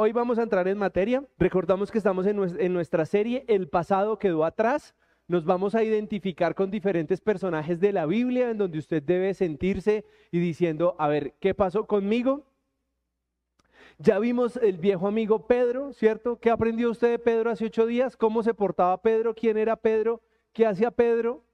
hoy vamos a entrar en materia. Recordamos que estamos en, nues- en nuestra serie El pasado quedó atrás. Nos vamos a identificar con diferentes personajes de la Biblia en donde usted debe sentirse y diciendo, a ver, ¿qué pasó conmigo? Ya vimos el viejo amigo Pedro, ¿cierto? ¿Qué aprendió usted de Pedro hace ocho días? ¿Cómo se portaba Pedro? ¿Quién era Pedro? ¿Qué hacía Pedro?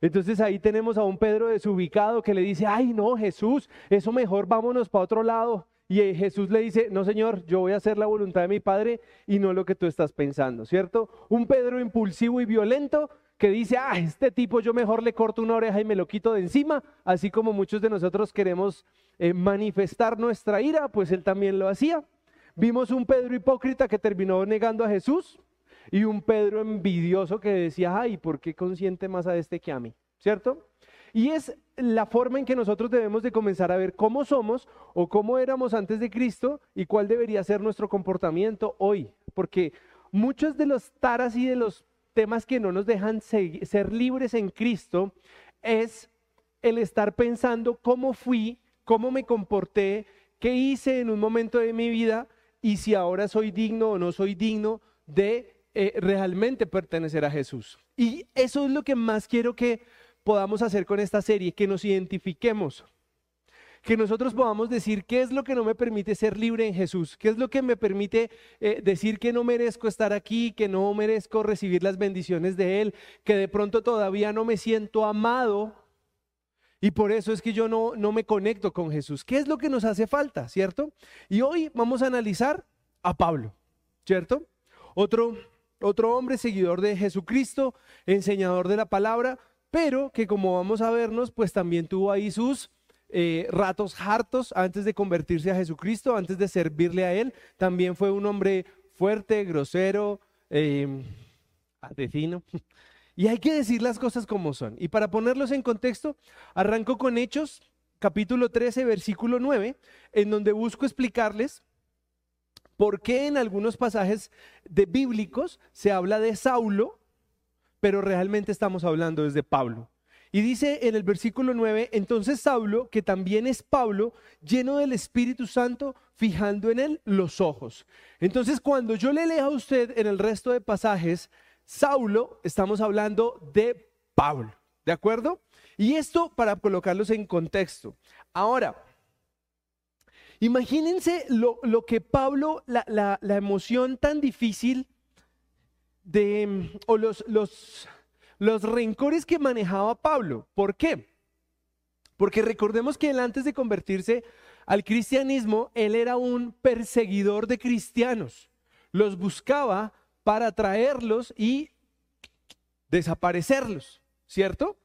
Entonces ahí tenemos a un Pedro desubicado que le dice, ay no, Jesús, eso mejor vámonos para otro lado. Y Jesús le dice, no Señor, yo voy a hacer la voluntad de mi Padre y no lo que tú estás pensando, ¿cierto? Un Pedro impulsivo y violento que dice, ah, este tipo yo mejor le corto una oreja y me lo quito de encima, así como muchos de nosotros queremos eh, manifestar nuestra ira, pues él también lo hacía. Vimos un Pedro hipócrita que terminó negando a Jesús y un Pedro envidioso que decía, ay, ¿por qué consiente más a este que a mí? ¿Cierto? Y es la forma en que nosotros debemos de comenzar a ver cómo somos o cómo éramos antes de Cristo y cuál debería ser nuestro comportamiento hoy. Porque muchos de los taras y de los temas que no nos dejan ser libres en Cristo es el estar pensando cómo fui, cómo me comporté, qué hice en un momento de mi vida y si ahora soy digno o no soy digno de eh, realmente pertenecer a Jesús. Y eso es lo que más quiero que podamos hacer con esta serie, que nos identifiquemos, que nosotros podamos decir qué es lo que no me permite ser libre en Jesús, qué es lo que me permite eh, decir que no merezco estar aquí, que no merezco recibir las bendiciones de Él, que de pronto todavía no me siento amado y por eso es que yo no, no me conecto con Jesús. ¿Qué es lo que nos hace falta, cierto? Y hoy vamos a analizar a Pablo, ¿cierto? Otro, otro hombre seguidor de Jesucristo, enseñador de la palabra, pero que como vamos a vernos, pues también tuvo ahí sus eh, ratos hartos antes de convertirse a Jesucristo, antes de servirle a Él. También fue un hombre fuerte, grosero, eh. Y hay que decir las cosas como son. Y para ponerlos en contexto, arranco con Hechos, capítulo 13, versículo 9, en donde busco explicarles por qué en algunos pasajes de bíblicos se habla de Saulo, pero realmente estamos hablando desde Pablo. Y dice en el versículo 9, entonces Saulo, que también es Pablo, lleno del Espíritu Santo, fijando en él los ojos. Entonces cuando yo le lea a usted en el resto de pasajes, Saulo, estamos hablando de Pablo, ¿de acuerdo? Y esto para colocarlos en contexto. Ahora, imagínense lo, lo que Pablo, la, la- la emoción tan difícil de, o los, los, los rencores que manejaba Pablo. ¿Por qué? Porque recordemos que él antes de convertirse al cristianismo, él era un perseguidor de cristianos. Los buscaba para atraerlos y desaparecerlos, ¿cierto?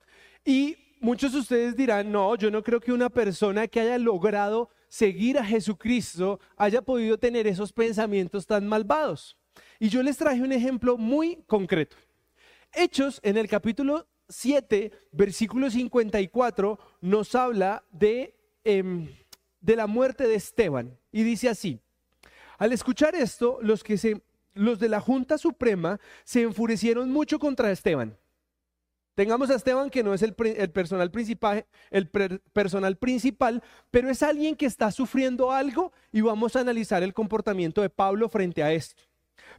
Y muchos de ustedes dirán, no, yo no creo que una persona que haya logrado seguir a Jesucristo haya podido tener esos pensamientos tan malvados. Y yo les traje un ejemplo muy concreto. Hechos en el capítulo 7, versículo 54, nos habla de, em, de la muerte de Esteban. Y dice así, al escuchar esto, los, que se, los de la Junta Suprema se enfurecieron mucho contra Esteban. Tengamos a Esteban que no es el, personal principal, el per- personal principal, pero es alguien que está sufriendo algo y vamos a analizar el comportamiento de Pablo frente a esto.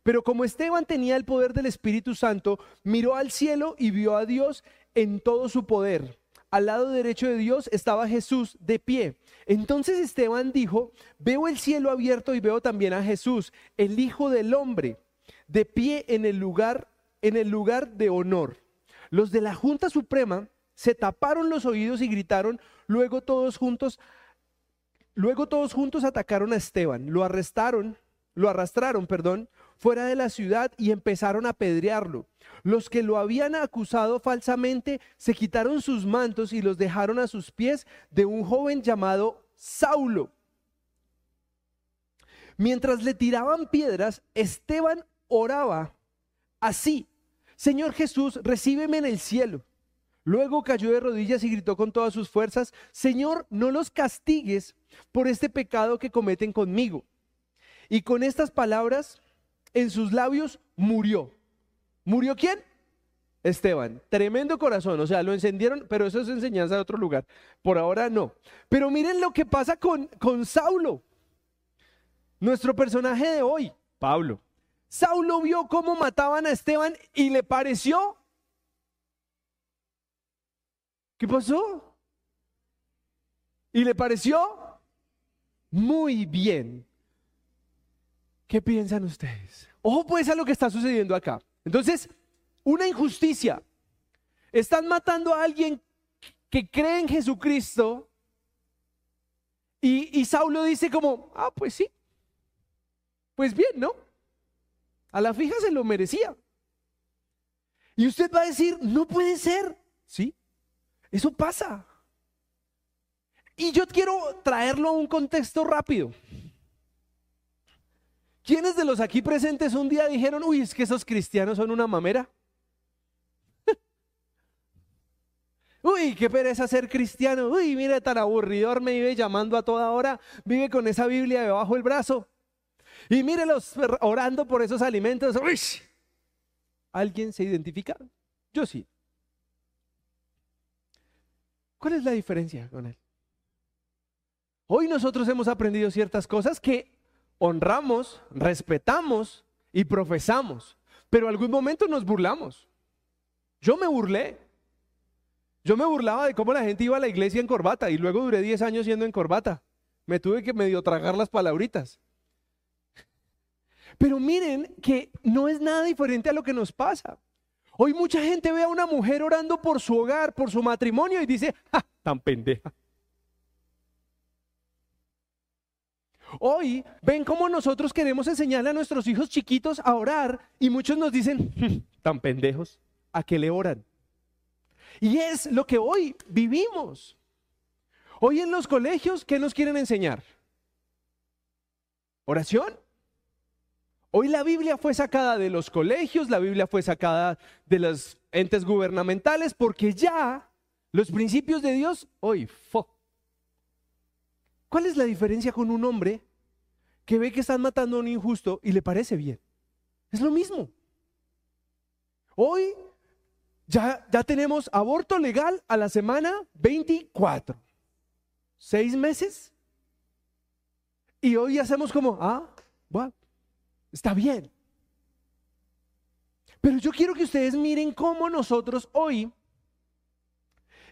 Pero como Esteban tenía el poder del Espíritu Santo, miró al cielo y vio a Dios en todo su poder. Al lado derecho de Dios estaba Jesús de pie. Entonces Esteban dijo, veo el cielo abierto y veo también a Jesús, el Hijo del Hombre, de pie en el lugar, en el lugar de honor. Los de la Junta Suprema se taparon los oídos y gritaron, luego todos juntos, luego todos juntos atacaron a Esteban, lo arrestaron, lo arrastraron, perdón, fuera de la ciudad y empezaron a apedrearlo. Los que lo habían acusado falsamente se quitaron sus mantos y los dejaron a sus pies de un joven llamado Saulo. Mientras le tiraban piedras, Esteban oraba así, Señor Jesús, recíbeme en el cielo. Luego cayó de rodillas y gritó con todas sus fuerzas, Señor, no los castigues por este pecado que cometen conmigo. Y con estas palabras en sus labios murió. ¿Murió quién? Esteban. Tremendo corazón. O sea, lo encendieron, pero eso es enseñanza de otro lugar. Por ahora no. Pero miren lo que pasa con, con Saulo. nuestro personaje de hoy, Pablo. Saulo vio cómo mataban a Esteban y le pareció. ¿Qué pasó? Y le pareció muy bien. ¿Qué piensan ustedes? Ojo pues a lo que está sucediendo acá. Entonces, una injusticia. Están matando a alguien que cree en Jesucristo y, y Saulo dice como, ah, pues sí. Pues bien, ¿no? A la fija se lo merecía. Y usted va a decir, no puede ser. Sí, eso pasa. Y yo quiero traerlo a un contexto rápido. ¿Quiénes de los aquí presentes un día dijeron, uy, es que esos cristianos son una mamera? uy, qué pereza ser cristiano. Uy, mire, tan aburridor me vive llamando a toda hora, vive con esa Biblia debajo del brazo. Y mírelos orando por esos alimentos. ¿Alguien se identifica? Yo sí. ¿Cuál es la diferencia con él? Hoy nosotros hemos aprendido ciertas cosas que honramos, respetamos y profesamos, pero algún momento nos burlamos. Yo me burlé. Yo me burlaba de cómo la gente iba a la iglesia en corbata y luego duré 10 años yendo en corbata. Me tuve que medio tragar las palabritas. Pero miren que no es nada diferente a lo que nos pasa. Hoy mucha gente ve a una mujer orando por su hogar, por su matrimonio y dice, ¡ja! Tan pendeja. Hoy ven cómo nosotros queremos enseñarle a nuestros hijos chiquitos a orar y muchos nos dicen, hm, tan pendejos, ¿a qué le oran? Y es lo que hoy vivimos. Hoy en los colegios, ¿qué nos quieren enseñar? ¿Oración? Hoy la Biblia fue sacada de los colegios, la Biblia fue sacada de los entes gubernamentales, porque ya los principios de Dios, hoy, fo. ¿Cuál es la diferencia con un hombre que ve que están matando a un injusto y le parece bien? Es lo mismo. Hoy ya, ya tenemos aborto legal a la semana 24. Seis meses. Y hoy hacemos como, ah, bueno, Está bien. Pero yo quiero que ustedes miren cómo nosotros hoy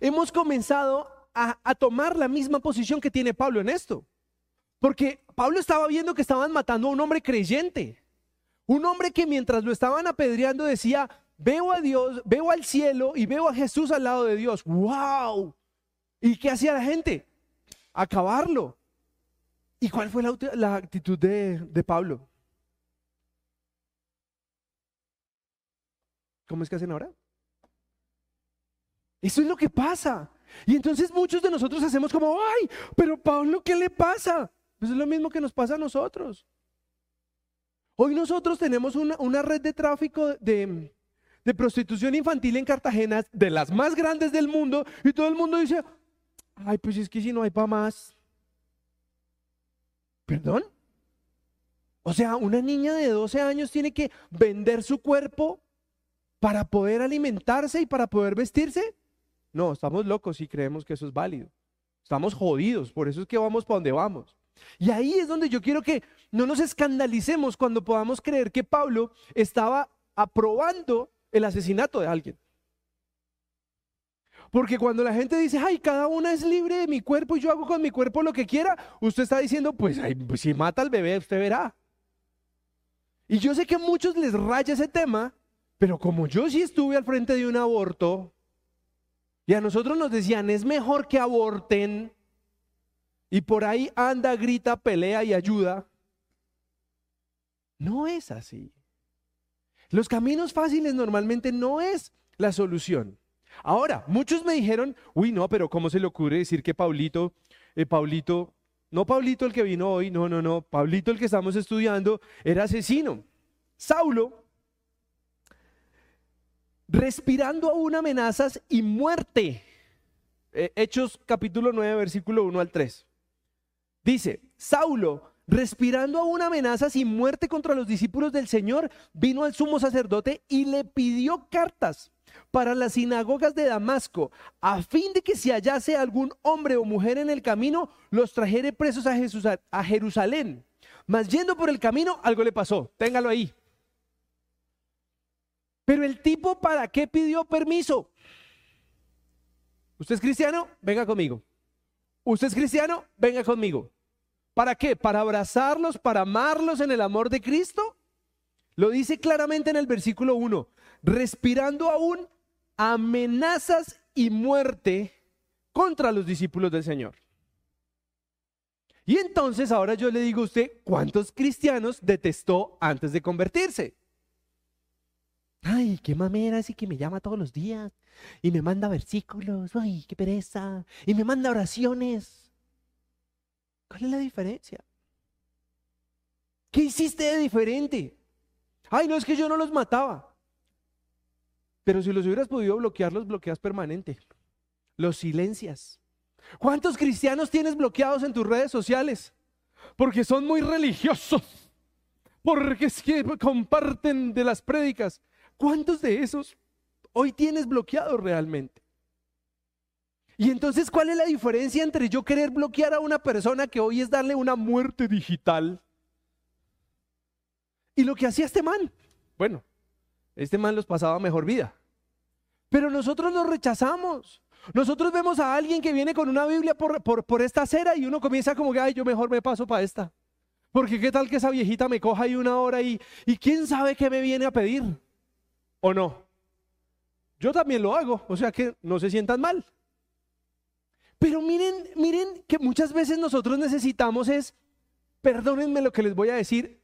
hemos comenzado a, tomar la misma posición que tiene Pablo en esto. Porque Pablo estaba viendo que estaban matando a un hombre creyente. Un hombre que mientras lo estaban apedreando decía, veo a Dios, veo al cielo y veo a Jesús al lado de Dios. ¡Wow! ¿Y qué hacía la gente? Acabarlo. ¿Y cuál fue la, actitud de Pablo? ¿Cómo es que hacen ahora? Eso es lo que pasa. Y entonces muchos de nosotros hacemos como, ay, pero Pablo, ¿qué le pasa? Pues es lo mismo que nos pasa a nosotros. Hoy nosotros tenemos una, red de tráfico de, de, prostitución infantil en Cartagena, de las más grandes del mundo, y todo el mundo dice, ay, pues es que si no hay para más. ¿Perdón? O sea, una niña de 12 años tiene que vender su cuerpo para poder alimentarse y para poder vestirse? No, estamos locos si creemos que eso es válido. Estamos jodidos, por eso es que vamos para donde vamos. Y ahí es donde yo quiero que no nos escandalicemos cuando podamos creer que Pablo estaba aprobando el asesinato de alguien. Porque cuando la gente dice, ay, cada una es libre de mi cuerpo y yo hago con mi cuerpo lo que quiera, usted está diciendo, pues, pues si mata al bebé, usted verá. Y yo sé que a muchos les raya ese tema, pero como yo sí estuve al frente de un aborto, y a nosotros nos decían, es mejor que aborten, y por ahí anda, grita, pelea y ayuda, no es así. Los caminos fáciles normalmente no es la solución. Ahora, muchos me dijeron, uy, no, pero ¿cómo se le ocurre decir que Paulito, eh, Paulito, no Paulito el que vino hoy, no, no, no, Paulito el que estamos estudiando era asesino. Saulo respirando aún amenazas y muerte. Eh, Hechos capítulo 9, versículo 1 al 3. Dice, Saulo, respirando aún amenazas y muerte contra los discípulos del Señor, vino al sumo sacerdote y le pidió cartas para las sinagogas de Damasco, a fin de que si hallase algún hombre o mujer en el camino, los trajere presos a, a Jerusalén. Mas yendo por el camino, algo le pasó. Téngalo ahí. Pero el tipo, ¿para qué pidió permiso? ¿Usted es cristiano? Venga conmigo. ¿Usted es cristiano? Venga conmigo. ¿Para qué? ¿Para abrazarlos, para amarlos en el amor de Cristo? Lo dice claramente en el versículo 1. Respirando aún amenazas y muerte contra los discípulos del Señor. Y entonces ahora yo le digo a usted, ¿cuántos cristianos detestó antes de convertirse? Ay, qué mamera ese que me llama todos los días y me manda versículos. Ay, qué pereza. Y me manda oraciones. ¿Cuál es la diferencia? ¿Qué hiciste de diferente? Ay, no es que yo no los mataba. Pero si los hubieras podido bloquear, los bloqueas permanente. Los silencias. ¿Cuántos cristianos tienes bloqueados en tus redes sociales? Porque son muy religiosos. Porque es que comparten de las prédicas. ¿Cuántos de esos hoy tienes bloqueados realmente? Y entonces, ¿cuál es la diferencia entre yo querer bloquear a una persona que hoy es darle una muerte digital? Y lo que hacía este man. Bueno, este man los pasaba mejor vida. Pero nosotros lo rechazamos. Nosotros vemos a alguien que viene con una Biblia por, por, esta acera y uno comienza como que, ay, yo mejor me paso para esta. Porque qué tal que esa viejita me coja ahí una hora y, y quién sabe qué me viene a pedir. ¿O no? Yo también lo hago, o sea que no se sientan mal. Pero miren, miren que muchas veces nosotros necesitamos es, perdónenme lo que les voy a decir,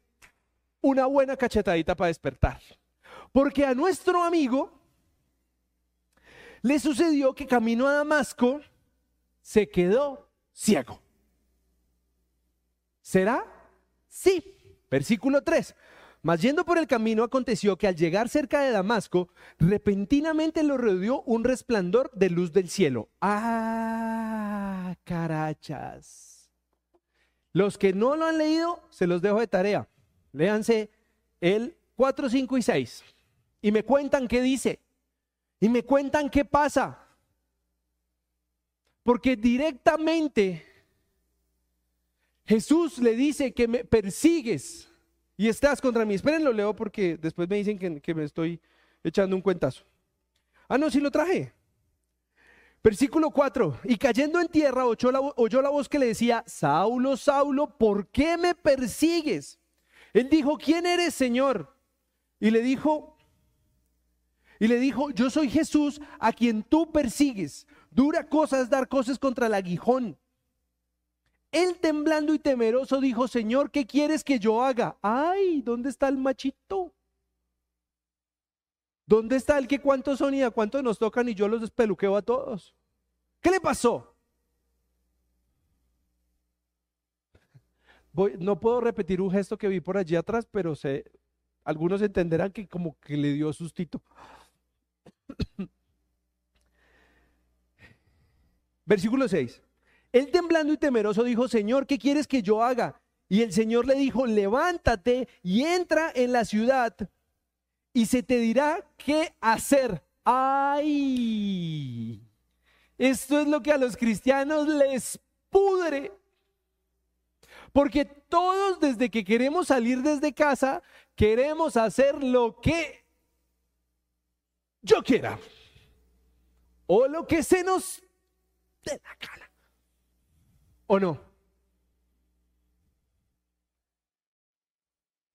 una buena cachetadita para despertar. Porque a nuestro amigo le sucedió que camino a Damasco se quedó ciego. ¿Será? Sí. Versículo 3. Mas yendo por el camino aconteció que al llegar cerca de Damasco, repentinamente lo rodeó un resplandor de luz del cielo. Ah, carachas. Los que no lo han leído, se los dejo de tarea. Léanse el 4, 5 y 6. Y me cuentan qué dice. Y me cuentan qué pasa. Porque directamente Jesús le dice que me persigues y estás contra mí. Esperen, lo leo porque después me dicen que, me estoy echando un cuentazo. Ah, no, sí lo traje. Versículo 4. Y cayendo en tierra oyó la, oyó la voz que le decía, Saulo, Saulo, ¿por qué me persigues? Él dijo, ¿quién eres, Señor? Y le dijo, y le dijo, yo soy Jesús a quien tú persigues. Dura cosas dar cosas contra el aguijón. Él temblando y temeroso dijo, Señor, ¿qué quieres que yo haga? Ay, ¿dónde está el machito? ¿Dónde está el que cuántos son y a cuántos nos tocan y yo los despeluqueo a todos? ¿Qué le pasó? no puedo repetir un gesto que vi por allí atrás, pero sé, algunos entenderán que como que le dio sustito. Versículo 6. Él temblando y temeroso dijo, Señor, ¿qué quieres que yo haga? Y el Señor le dijo, levántate y entra en la ciudad y se te dirá qué hacer. ¡Ay! Esto es lo que a los cristianos les pudre. Porque todos desde que queremos salir desde casa, queremos hacer lo que yo quiera. O lo que se nos dé la cara. ¿O no?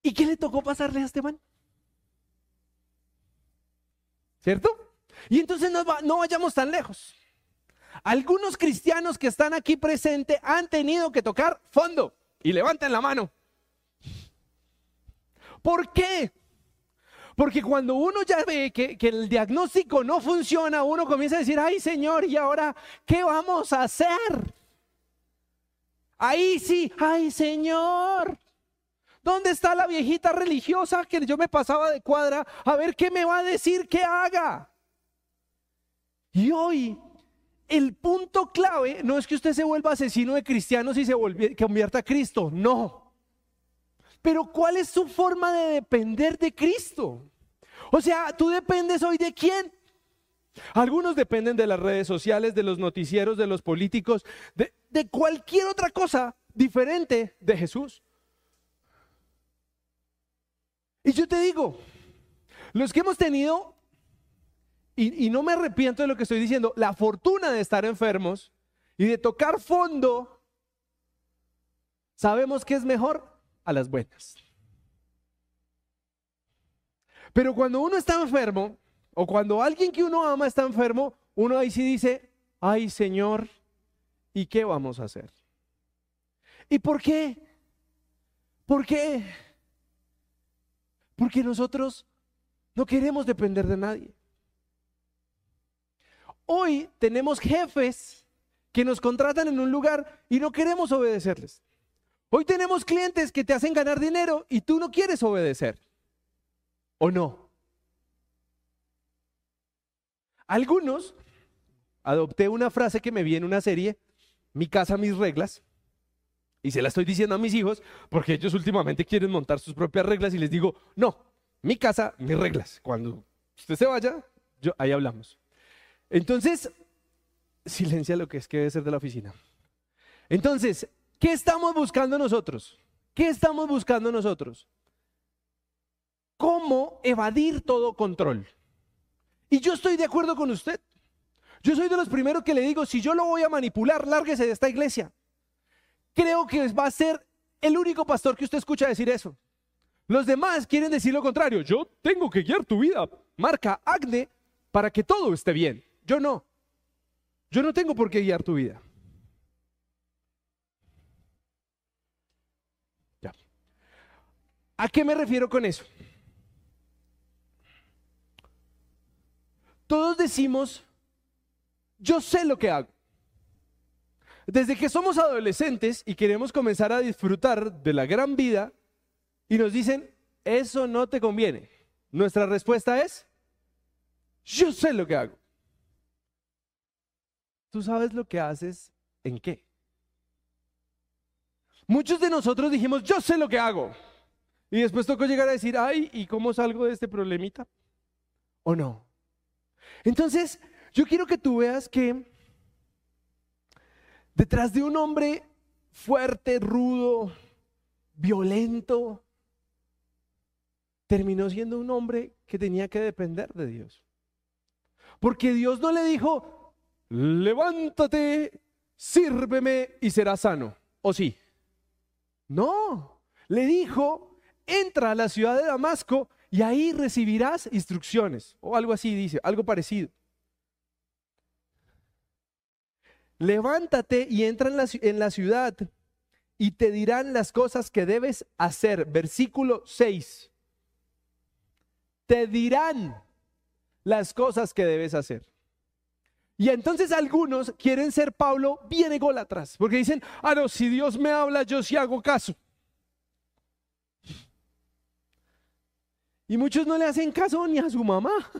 ¿Y qué le tocó pasarle a Esteban? ¿Cierto? Y entonces no, no vayamos tan lejos. Algunos cristianos que están aquí presentes han tenido que tocar fondo. Y levanten la mano. ¿Por qué? Porque cuando uno ya ve que, que, el diagnóstico no funciona, uno comienza a decir, ay Señor, ¿y ahora qué vamos a hacer? Ahí sí, ay Señor, ¿dónde está la viejita religiosa que yo me pasaba de cuadra a ver qué me va a decir que haga? Y hoy el punto clave no es que usted se vuelva asesino de cristianos y se convierta a Cristo, no. Pero ¿cuál es su forma de depender de Cristo? O sea, tú dependes hoy de quién? Algunos dependen de las redes sociales, de los noticieros, de los políticos, de, cualquier otra cosa diferente de Jesús. Y yo te digo, los que hemos tenido, y, no me arrepiento de lo que estoy diciendo, la fortuna de estar enfermos y de tocar fondo, sabemos que es mejor a las buenas. Pero cuando uno está enfermo, o cuando alguien que uno ama está enfermo, uno ahí sí dice, ay Señor, ¿y qué vamos a hacer? ¿Y por qué? ¿Por qué? Porque nosotros no queremos depender de nadie. Hoy tenemos jefes que nos contratan en un lugar y no queremos obedecerles. Hoy tenemos clientes que te hacen ganar dinero y tú no quieres obedecer. ¿O no? Algunos, adopté una frase que me vi en una serie, mi casa, mis reglas, y se la estoy diciendo a mis hijos porque ellos últimamente quieren montar sus propias reglas y les digo, no, mi casa, mis reglas. Cuando usted se vaya, yo, ahí hablamos. Entonces, silencia lo que es que debe ser de la oficina. Entonces, ¿qué estamos buscando nosotros? ¿Qué estamos buscando nosotros? cómo evadir todo control. Y yo estoy de acuerdo con usted. Yo soy de los primeros que le digo, si yo lo voy a manipular, lárguese de esta iglesia. Creo que va a ser el único pastor que usted escucha decir eso. Los demás quieren decir lo contrario. Yo tengo que guiar tu vida, marca Agne, para que todo esté bien. Yo no. Yo no tengo por qué guiar tu vida. Ya. ¿A qué me refiero con eso? Todos decimos, yo sé lo que hago. Desde que somos adolescentes y queremos comenzar a disfrutar de la gran vida y nos dicen, eso no te conviene. Nuestra respuesta es, yo sé lo que hago. ¿Tú sabes lo que haces en qué? Muchos de nosotros dijimos, yo sé lo que hago. Y después tocó llegar a decir, ay, ¿y cómo salgo de este problemita? ¿O no? Entonces, yo quiero que tú veas que detrás de un hombre fuerte, rudo, violento, terminó siendo un hombre que tenía que depender de Dios. Porque Dios no le dijo, levántate, sírveme y serás sano. ¿O sí? No, le dijo, entra a la ciudad de Damasco y ahí recibirás instrucciones, o algo así dice, algo parecido. Levántate y entra en la, en la ciudad y te dirán las cosas que debes hacer. Versículo 6. Te dirán las cosas que debes hacer. Y entonces algunos quieren ser Pablo bien ególatras, porque dicen, ah, no, si Dios me habla, yo sí hago caso. Y muchos no le hacen caso ni a su mamá,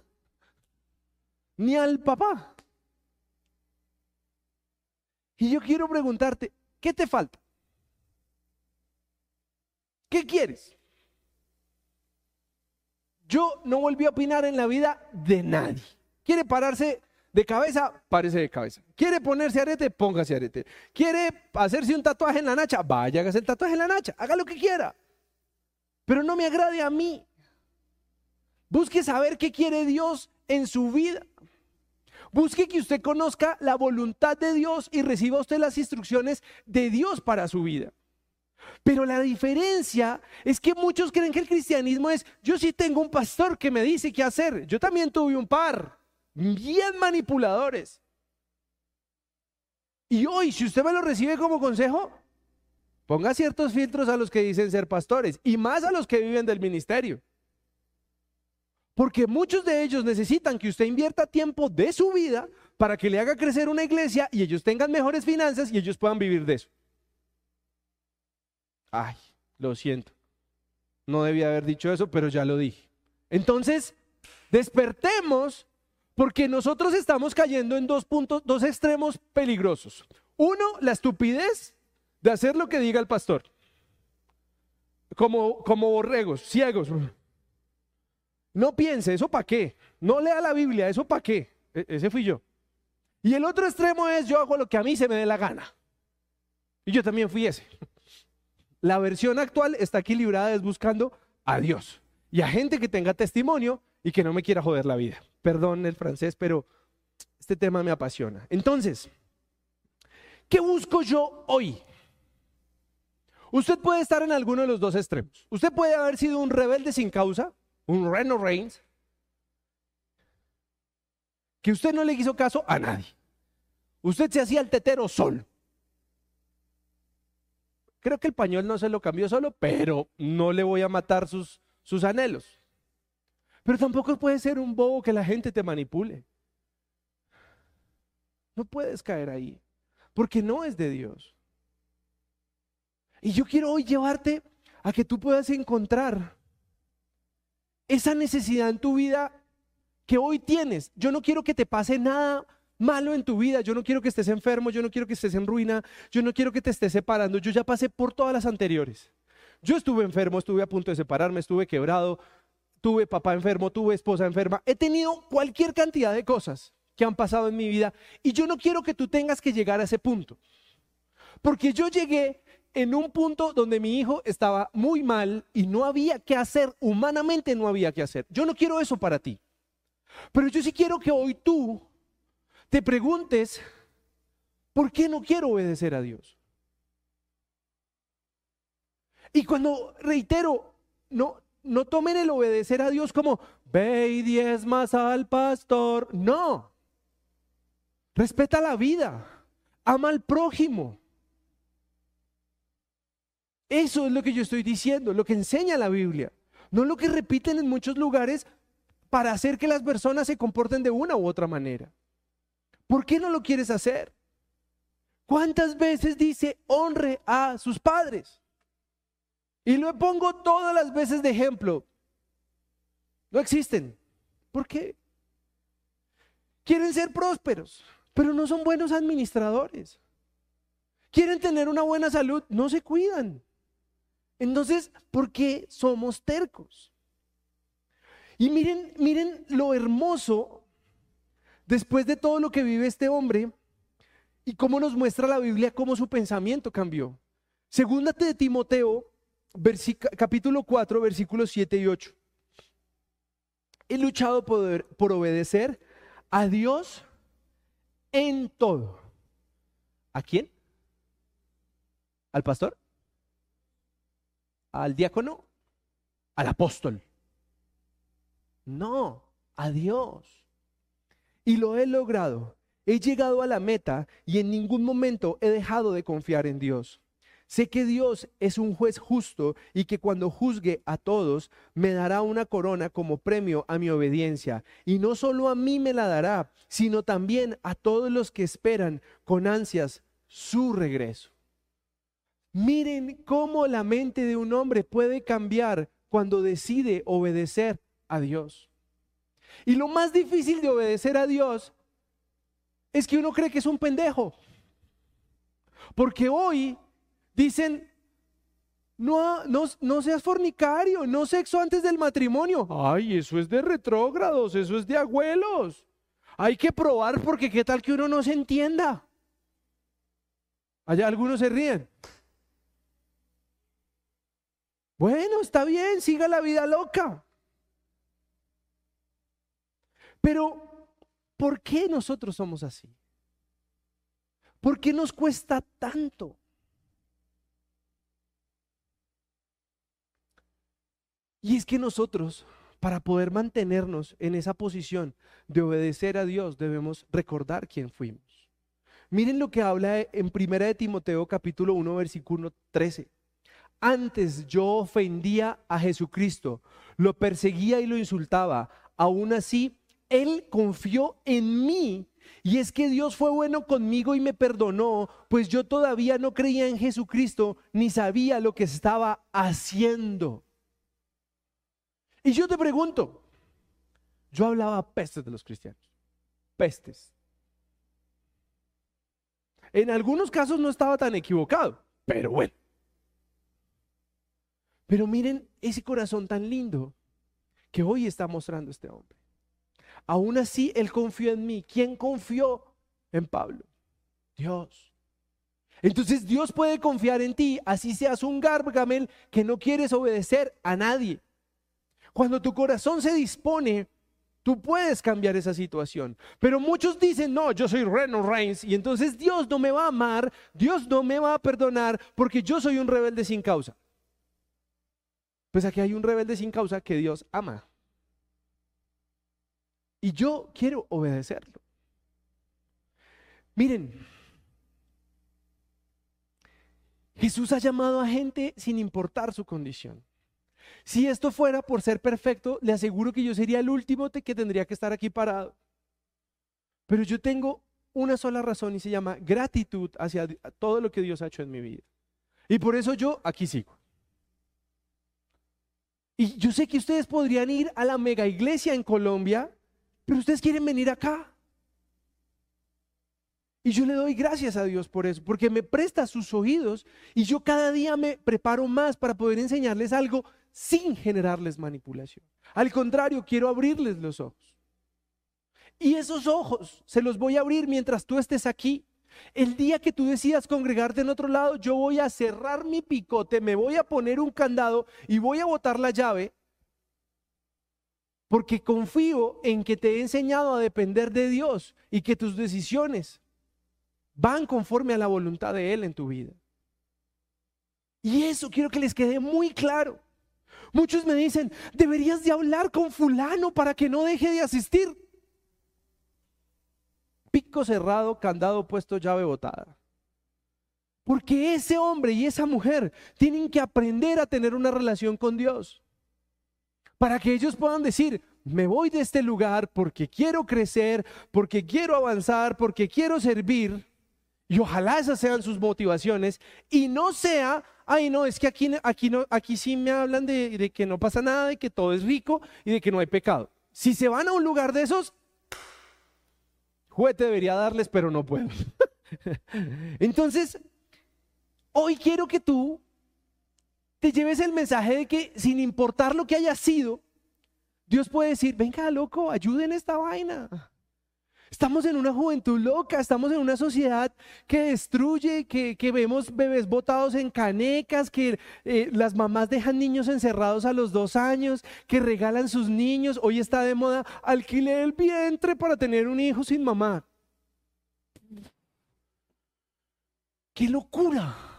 ni al papá. Y yo quiero preguntarte, ¿qué te falta? ¿Qué quieres? Yo no volví a opinar en la vida de nadie. ¿Quiere pararse de cabeza? Párese de cabeza. ¿Quiere ponerse arete? Póngase arete. ¿Quiere hacerse un tatuaje en la nacha? Vaya, hágase el tatuaje en la nacha. Haga lo que quiera. Pero no me agrade a mí. Busque saber qué quiere Dios en su vida. Busque que usted conozca la voluntad de Dios y reciba usted las instrucciones de Dios para su vida. Pero la diferencia es que muchos creen que el cristianismo es, yo sí tengo un pastor que me dice qué hacer. Yo también tuve un par, bien manipuladores. Y hoy, si usted me lo recibe como consejo, ponga ciertos filtros a los que dicen ser pastores y más a los que viven del ministerio. Porque muchos de ellos necesitan que usted invierta tiempo de su vida para que le haga crecer una iglesia y ellos tengan mejores finanzas y ellos puedan vivir de eso. Ay, lo siento. No debía haber dicho eso, pero ya lo dije. Entonces, despertemos porque nosotros estamos cayendo en dos puntos, dos extremos peligrosos. Uno, la estupidez de hacer lo que diga el pastor. Como, como borregos, ciegos. No piense, ¿eso para qué? No lea la Biblia, ¿eso para qué? E, ese fui yo. Y el otro extremo es yo hago lo que a mí se me dé la gana. Y yo también fui ese. La versión actual está equilibrada es buscando a Dios. y a gente que tenga testimonio y que no me quiera joder la vida. Perdón el francés, pero este tema me apasiona. Entonces, ¿qué busco yo hoy? Usted puede estar en alguno de los dos extremos. Usted puede haber sido un rebelde sin causa, un Reno Reigns, que usted no le hizo caso a nadie. Usted se hacía el tetero solo. Creo que el pañol no se lo cambió solo, pero no le voy a matar sus, sus anhelos. Pero tampoco puede ser un bobo que la gente te manipule. No puedes caer ahí, porque no es de Dios. Y yo quiero hoy llevarte a que tú puedas encontrar esa necesidad en tu vida que hoy tienes. Yo no quiero que te pase nada malo en tu vida. Yo no quiero que estés enfermo, yo no quiero que estés en ruina, yo no quiero que te estés separando. Yo ya pasé por todas las anteriores. Yo estuve enfermo, estuve a punto de separarme, estuve quebrado, tuve papá enfermo, tuve esposa enferma. He tenido cualquier cantidad de cosas que han pasado en mi vida y yo no quiero que tú tengas que llegar a ese punto. Porque yo llegué en un punto donde mi hijo estaba muy mal y no había que hacer, humanamente no había que hacer. Yo no quiero eso para ti. Pero yo sí quiero que hoy tú te preguntes, ¿por qué no quiero obedecer a Dios? Y cuando reitero, no, no tomen el obedecer a Dios como, ve y diezmas al pastor. No. Respeta la vida. Ama al prójimo. Eso es lo que yo estoy diciendo, lo que enseña la Biblia. No lo que repiten en muchos lugares para hacer que las personas se comporten de una u otra manera. ¿Por qué no lo quieres hacer? ¿Cuántas veces dice honre a sus padres? Y lo pongo todas las veces de ejemplo. No existen. ¿Por qué? Quieren ser prósperos, pero no son buenos administradores. Quieren tener una buena salud, no se cuidan. Entonces, ¿por qué somos tercos? Y miren, miren lo hermoso después de todo lo que vive este hombre y cómo nos muestra la Biblia cómo su pensamiento cambió. Segúndate de Timoteo, capítulo 4, versículos 7 y 8. He luchado por, por obedecer a Dios en todo. ¿A quién? ¿Al pastor? ¿Al diácono? ¿Al apóstol? No, a Dios. Y lo he logrado. He llegado a la meta y en ningún momento he dejado de confiar en Dios. Sé que Dios es un juez justo y que cuando juzgue a todos me dará una corona como premio a mi obediencia. Y no solo a mí me la dará, sino también a todos los que esperan con ansias su regreso. Miren cómo la mente de un hombre puede cambiar cuando decide obedecer a Dios. Y lo más difícil de obedecer a Dios es que uno cree que es un pendejo. Porque hoy dicen, no, no, no, seas fornicario, no sexo antes del matrimonio. Ay, eso es de retrógrados, eso es de abuelos. Hay que probar porque qué tal que uno no se entienda. Allá algunos se ríen. Bueno, está bien, siga la vida loca. Pero, ¿por qué nosotros somos así? ¿Por qué nos cuesta tanto? Y es que nosotros, para poder mantenernos en esa posición de obedecer a Dios, debemos recordar quién fuimos. Miren lo que habla en Primera de Timoteo capítulo 1 versículo 13. Antes yo ofendía a Jesucristo, lo perseguía y lo insultaba. Aún así, él confió en mí. Y es que Dios fue bueno conmigo y me perdonó, pues yo todavía no creía en Jesucristo ni sabía lo que estaba haciendo. Y yo te pregunto, yo hablaba pestes de los cristianos, pestes. En algunos casos no estaba tan equivocado, pero bueno. Pero miren ese corazón tan lindo que hoy está mostrando este hombre. Aún así, Él confió en mí. ¿Quién confió en Pablo? Dios. Entonces Dios puede confiar en ti, así seas un gargamel que no quieres obedecer a nadie. Cuando tu corazón se dispone, tú puedes cambiar esa situación. Pero muchos dicen, no, yo soy Reno Reigns y entonces Dios no me va a amar, Dios no me va a perdonar porque yo soy un rebelde sin causa. Pues aquí hay un rebelde sin causa que Dios ama. Y yo quiero obedecerlo. Miren, Jesús ha llamado a gente sin importar su condición. Si esto fuera por ser perfecto, le aseguro que yo sería el último que tendría que estar aquí parado. Pero yo tengo una sola razón y se llama gratitud hacia todo lo que Dios ha hecho en mi vida. Y por eso yo aquí sigo. Y yo sé que ustedes podrían ir a la mega iglesia en Colombia, pero ustedes quieren venir acá. Y yo le doy gracias a Dios por eso, porque me presta sus oídos y yo cada día me preparo más para poder enseñarles algo sin generarles manipulación. Al contrario, quiero abrirles los ojos. Y esos ojos se los voy a abrir mientras tú estés aquí. El día que tú decidas congregarte en otro lado, yo voy a cerrar mi picote, me voy a poner un candado y voy a botar la llave porque confío en que te he enseñado a depender de Dios y que tus decisiones van conforme a la voluntad de Él en tu vida. Y eso quiero que les quede muy claro. Muchos me dicen, deberías de hablar con fulano para que no deje de asistir. Pico cerrado, candado puesto, llave botada. Porque ese hombre y esa mujer tienen que aprender a tener una relación con Dios. Para que ellos puedan decir, me voy de este lugar porque quiero crecer, porque quiero avanzar, porque quiero servir. Y ojalá esas sean sus motivaciones y no sea, ay no, es que aquí, aquí, no, aquí sí me hablan de, de que no pasa nada, de que todo es rico y de que no hay pecado. Si se van a un lugar de esos, juguete debería darles, pero no puedo. Entonces, hoy quiero que tú te lleves el mensaje de que sin importar lo que haya sido, Dios puede decir, venga loco, ayuden esta vaina. Estamos en una juventud loca, estamos en una sociedad que destruye, que, vemos bebés botados en canecas, que eh, las mamás dejan niños encerrados a los dos años, que regalan sus niños. Hoy está de moda alquiler el vientre para tener un hijo sin mamá. ¡Qué locura!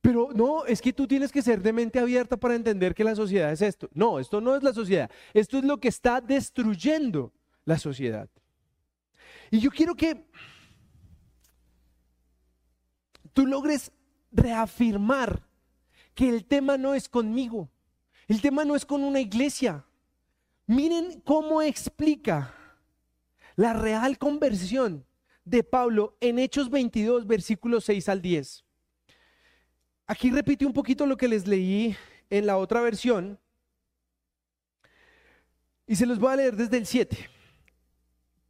Pero no, es que tú tienes que ser de mente abierta para entender que la sociedad es esto. No, esto no es la sociedad. Esto es lo que está destruyendo la sociedad. Y yo quiero que tú logres reafirmar que el tema no es conmigo. El tema no es con una iglesia. Miren cómo explica la real conversión de Pablo en Hechos 22, versículos 6 al 10. Aquí repite un poquito lo que les leí en la otra versión. Y se los voy a leer desde el 7.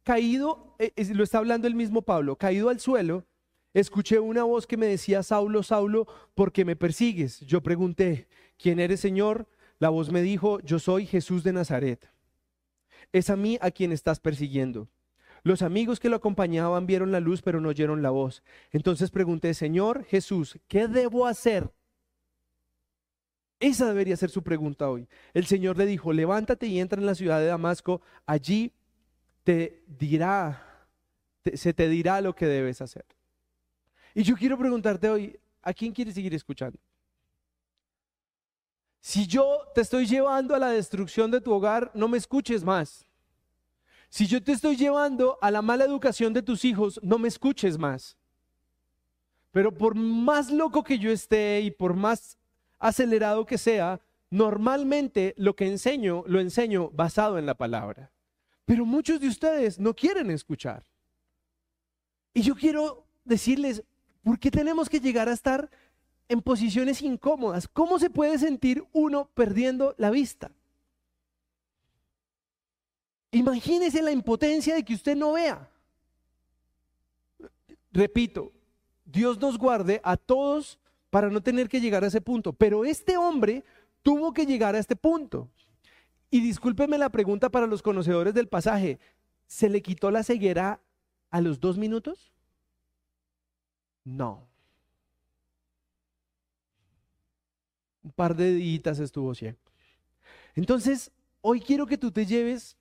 Caído, eh, lo está hablando el mismo Pablo, caído al suelo, escuché una voz que me decía, Saulo, Saulo, ¿por qué me persigues? Yo pregunté, ¿quién eres Señor? La voz me dijo, yo soy Jesús de Nazaret. Es a mí a quien estás persiguiendo. Los amigos que lo acompañaban vieron la luz, pero no oyeron la voz. Entonces pregunté, Señor Jesús, ¿qué debo hacer? Esa debería ser su pregunta hoy. El Señor le dijo, levántate y entra en la ciudad de Damasco, allí te dirá, se te dirá lo que debes hacer. Y yo quiero preguntarte hoy, ¿a quién quieres seguir escuchando? Si yo te estoy llevando a la destrucción de tu hogar, no me escuches más. Si yo te estoy llevando a la mala educación de tus hijos, no me escuches más. Pero por más loco que yo esté y por más acelerado que sea, normalmente lo que enseño lo enseño basado en la palabra. Pero muchos de ustedes no quieren escuchar. Y yo quiero decirles, ¿por qué tenemos que llegar a estar en posiciones incómodas? ¿Cómo se puede sentir uno perdiendo la vista? Imagínese la impotencia de que usted no vea. Repito, Dios nos guarde a todos para no tener que llegar a ese punto. Pero este hombre tuvo que llegar a este punto. Y discúlpeme la pregunta para los conocedores del pasaje. ¿Se le quitó la ceguera a los dos minutos? No. Un par de días estuvo ciego. Entonces, hoy quiero que tú te lleves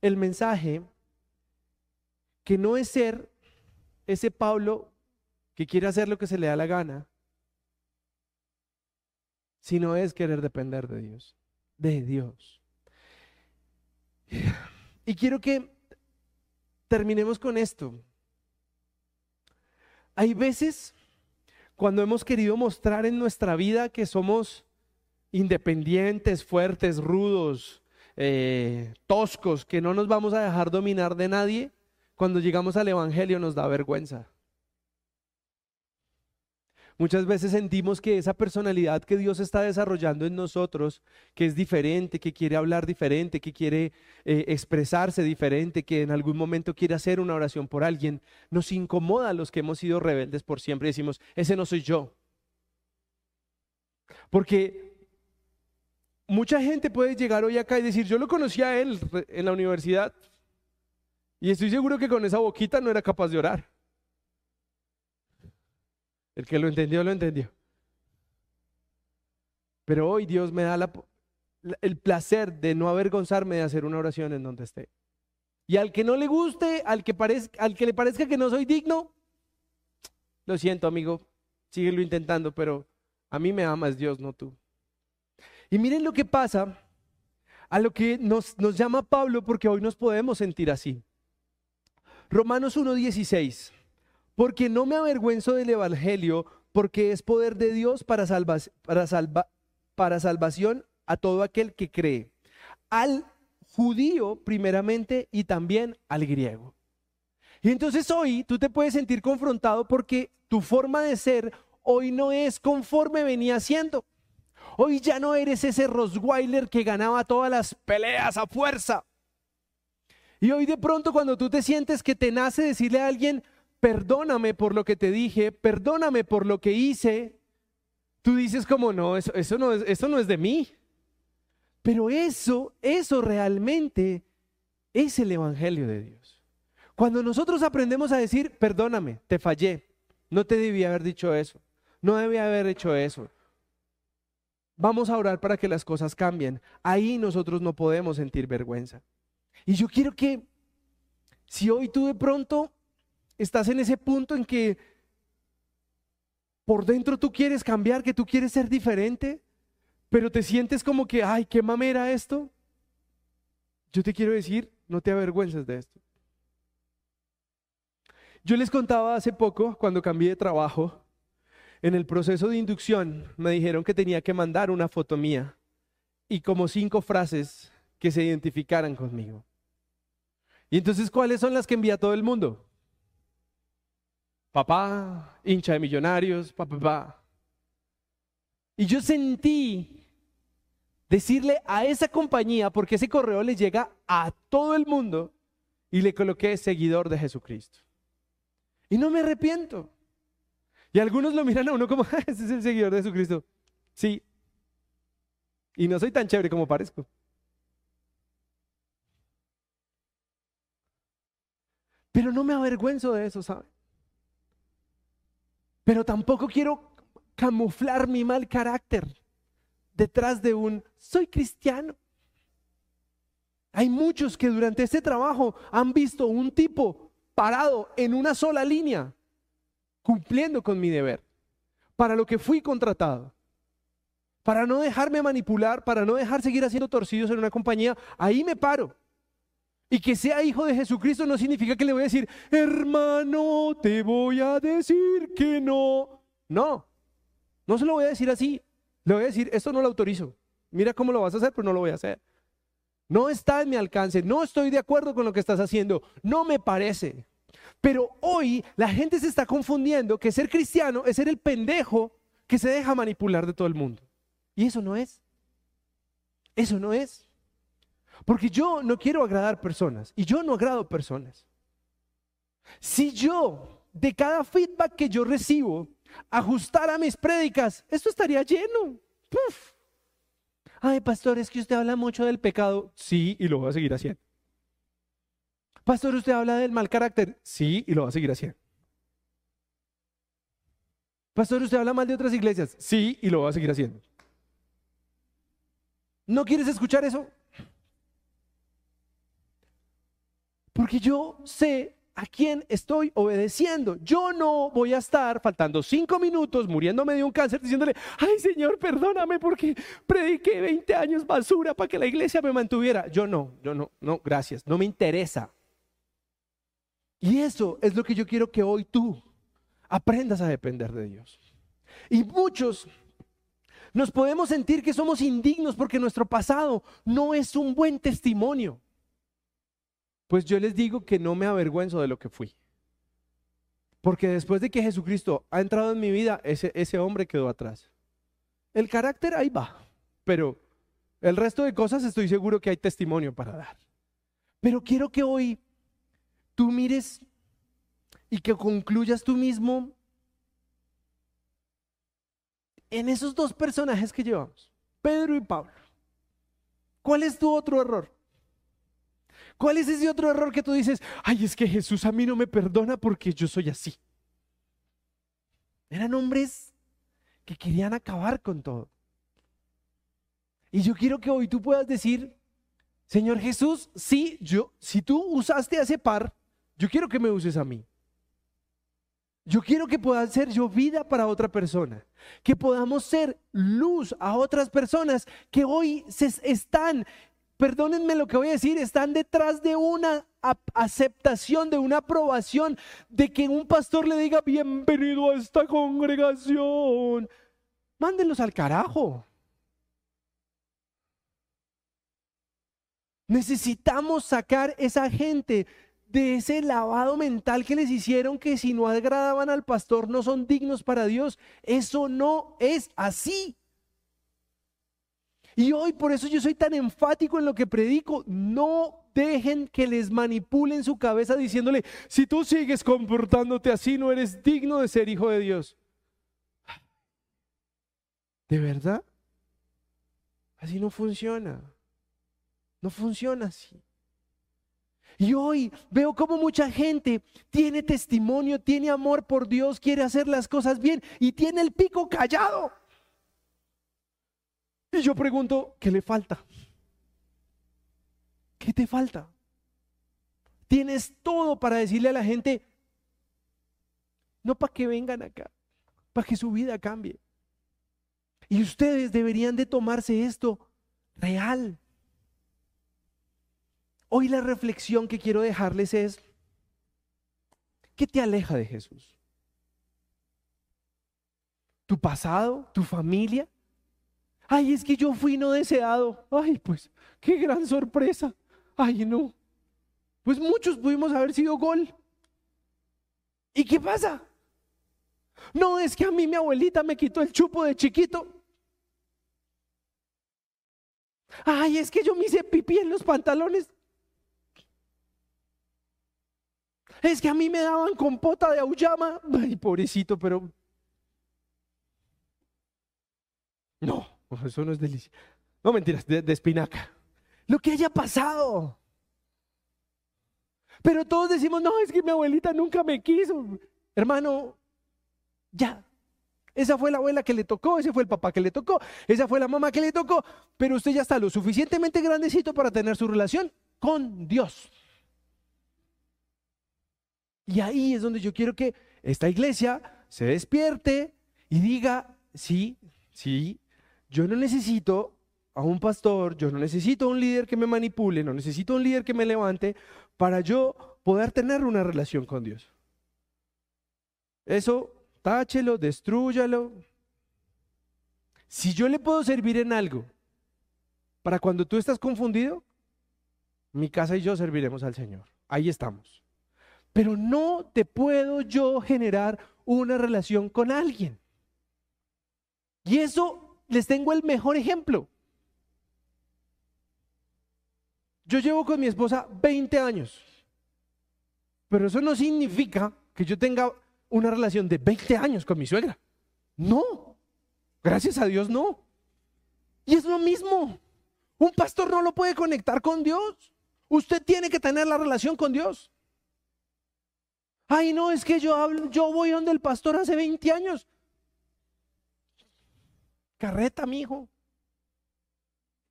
el mensaje que no es ser ese Pablo que quiere hacer lo que se le da la gana, sino es querer depender de Dios, de Dios. Y quiero que terminemos con esto. Hay veces cuando hemos querido mostrar en nuestra vida que somos independientes, fuertes, rudos, eh, toscos, que no nos vamos a dejar dominar de nadie, cuando llegamos al Evangelio nos da vergüenza. Muchas veces sentimos que esa personalidad que Dios está desarrollando en nosotros, que es diferente, que quiere hablar diferente, que quiere eh, expresarse diferente, que en algún momento quiere hacer una oración por alguien, nos incomoda a los que hemos sido rebeldes por siempre. Decimos, ese no soy yo. Porque mucha gente puede llegar hoy acá y decir, yo lo conocí a él en la universidad y estoy seguro que con esa boquita no era capaz de orar. El que lo entendió, lo entendió. Pero hoy Dios me da el placer de no avergonzarme de hacer una oración en donde esté. Y al que no le guste, al que, al que le parezca que no soy digno, lo siento, amigo, síguelo intentando, pero a mí me amas Dios, no tú. Y miren lo que pasa a lo que nos, llama Pablo, porque hoy nos podemos sentir así. Romanos 1.16 porque no me avergüenzo del Evangelio, porque es poder de Dios para, para salvación a todo aquel que cree, al judío primeramente y también al griego. Y entonces hoy tú te puedes sentir confrontado porque tu forma de ser hoy no es conforme venía siendo. Hoy ya no eres ese Rosweiler que ganaba todas las peleas a fuerza. Y hoy de pronto cuando tú te sientes que te nace decirle a alguien, perdóname por lo que te dije, perdóname por lo que hice, tú dices como, no, eso, no, es, eso no es de mí. Pero eso, eso realmente es el Evangelio de Dios. Cuando nosotros aprendemos a decir, perdóname, te fallé, no te debía haber dicho eso, no debía haber hecho eso. Vamos a orar para que las cosas cambien. Ahí nosotros no podemos sentir vergüenza. Y yo quiero que, si hoy tú de pronto estás en ese punto en que por dentro tú quieres cambiar, que tú quieres ser diferente, pero te sientes como que, ay, qué mamera esto. Yo te quiero decir, no te avergüences de esto. Yo les contaba hace poco, cuando cambié de trabajo, en el proceso de inducción me dijeron que tenía que mandar una foto mía y como cinco frases que se identificaran conmigo. Y entonces, ¿cuáles son las que envía todo el mundo? papá, hincha de millonarios, papá, papá. Y yo sentí decirle a esa compañía, porque ese correo le llega a todo el mundo, y le coloqué seguidor de Jesucristo. Y no me arrepiento. Y algunos lo miran a uno como, ah, ese es el seguidor de Jesucristo. Sí. Y no soy tan chévere como parezco. Pero no me avergüenzo de eso, ¿saben? Pero tampoco quiero camuflar mi mal carácter detrás de un soy cristiano. Hay muchos que durante este trabajo han visto un tipo parado en una sola línea, cumpliendo con mi deber, para lo que fui contratado. Para no dejarme manipular, para no dejar seguir haciendo torcidos en una compañía, ahí me paro. Y que sea hijo de Jesucristo no significa que le voy a decir, hermano, te voy a decir que no. No, no se lo voy a decir así. Le voy a decir, esto no lo autorizo. Mira cómo lo vas a hacer, pero no lo voy a hacer. No está en mi alcance, no estoy de acuerdo con lo que estás haciendo, no me parece. Pero hoy la gente se está confundiendo que ser cristiano es ser el pendejo que se deja manipular de todo el mundo. Y eso no es. Eso no es. Porque yo no quiero agradar personas y yo no agrado personas. Si yo, de cada feedback que yo recibo, ajustara mis prédicas, esto estaría lleno. Ay, pastor, es que usted habla mucho del pecado. Sí, y lo voy a seguir haciendo. Pastor, usted habla del mal carácter. Sí, y lo va a seguir haciendo. Pastor, usted habla mal de otras iglesias. Sí, y lo va a seguir haciendo. ¿No quieres escuchar eso? Porque yo sé a quién estoy obedeciendo. Yo no voy a estar faltando cinco minutos muriéndome de un cáncer diciéndole, ay Señor, perdóname porque prediqué 20 años basura para que la iglesia me mantuviera. Yo no, yo no, no, gracias, no me interesa. Y eso es lo que yo quiero que hoy tú aprendas a depender de Dios. Y muchos nos podemos sentir que somos indignos porque nuestro pasado no es un buen testimonio. Pues yo les digo que no me avergüenzo de lo que fui. Porque después de que Jesucristo ha entrado en mi vida, ese, ese hombre quedó atrás. El carácter ahí va, pero el resto de cosas estoy seguro que hay testimonio para dar. Pero quiero que hoy tú mires y que concluyas tú mismo en esos dos personajes que llevamos, Pedro y Pablo. ¿Cuál es tu otro error? ¿Cuál es ese otro error que tú dices, ay, es que Jesús a mí no me perdona porque yo soy así? Eran hombres que querían acabar con todo. Y yo quiero que hoy tú puedas decir, Señor Jesús, sí, yo, si tú usaste a ese par, yo quiero que me uses a mí. Yo quiero que pueda ser yo vida para otra persona, que podamos ser luz a otras personas que hoy se están perdónenme lo que voy a decir, están detrás de una aceptación, de una aprobación, de que un pastor le diga, bienvenido a esta congregación. Mándenlos al carajo. Necesitamos sacar esa gente de ese lavado mental que les hicieron que si no agradaban al pastor no son dignos para Dios. Eso no es así. Y hoy por eso yo soy tan enfático en lo que predico. No dejen que les manipulen su cabeza diciéndole, si tú sigues comportándote así, no eres digno de ser hijo de Dios. ¿De verdad? Así no funciona. No funciona así. Y hoy veo como mucha gente tiene testimonio, tiene amor por Dios, quiere hacer las cosas bien y tiene el pico callado. Y yo pregunto, ¿qué le falta? ¿Qué te falta? Tienes todo para decirle a la gente, no para que vengan acá, para que su vida cambie. Y ustedes deberían de tomarse esto real. Hoy la reflexión que quiero dejarles es, ¿qué te aleja de Jesús? ¿Tu pasado? ¿Tu familia? Ay, es que yo fui no deseado. Ay, pues, qué gran sorpresa. Ay, no. Pues muchos pudimos haber sido gol. ¿Y qué pasa? No, es que a mí mi abuelita me quitó el chupo de chiquito. Ay, es que yo me hice pipí en los pantalones. Es que a mí me daban compota de auyama. Ay, pobrecito, pero... No. Eso no es delicia. No mentiras, de, espinaca. Lo que haya pasado. Pero todos decimos, no, es que mi abuelita nunca me quiso. Hermano, ya. Esa fue la abuela que le tocó, ese fue el papá que le tocó, esa fue la mamá que le tocó, pero usted ya está lo suficientemente grandecito para tener su relación con Dios. Y ahí es donde yo quiero que esta iglesia se despierte y diga, sí, sí, yo no necesito a un pastor, yo no necesito a un líder que me manipule, no necesito a un líder que me levante para yo poder tener una relación con Dios. Eso, táchelo, destruyalo. Si yo le puedo servir en algo para cuando tú estás confundido, mi casa y yo serviremos al Señor. Ahí estamos. Pero no te puedo yo generar una relación con alguien. Y eso les tengo el mejor ejemplo. Yo llevo con mi esposa 20 años, pero eso no significa que yo tenga una relación de 20 años con mi suegra. No, gracias a Dios no. Y es lo mismo. Un pastor no lo puede conectar con Dios. Usted tiene que tener la relación con Dios. Ay, no, es que yo hablo, yo voy donde el pastor hace 20 años. Carreta, mi hijo.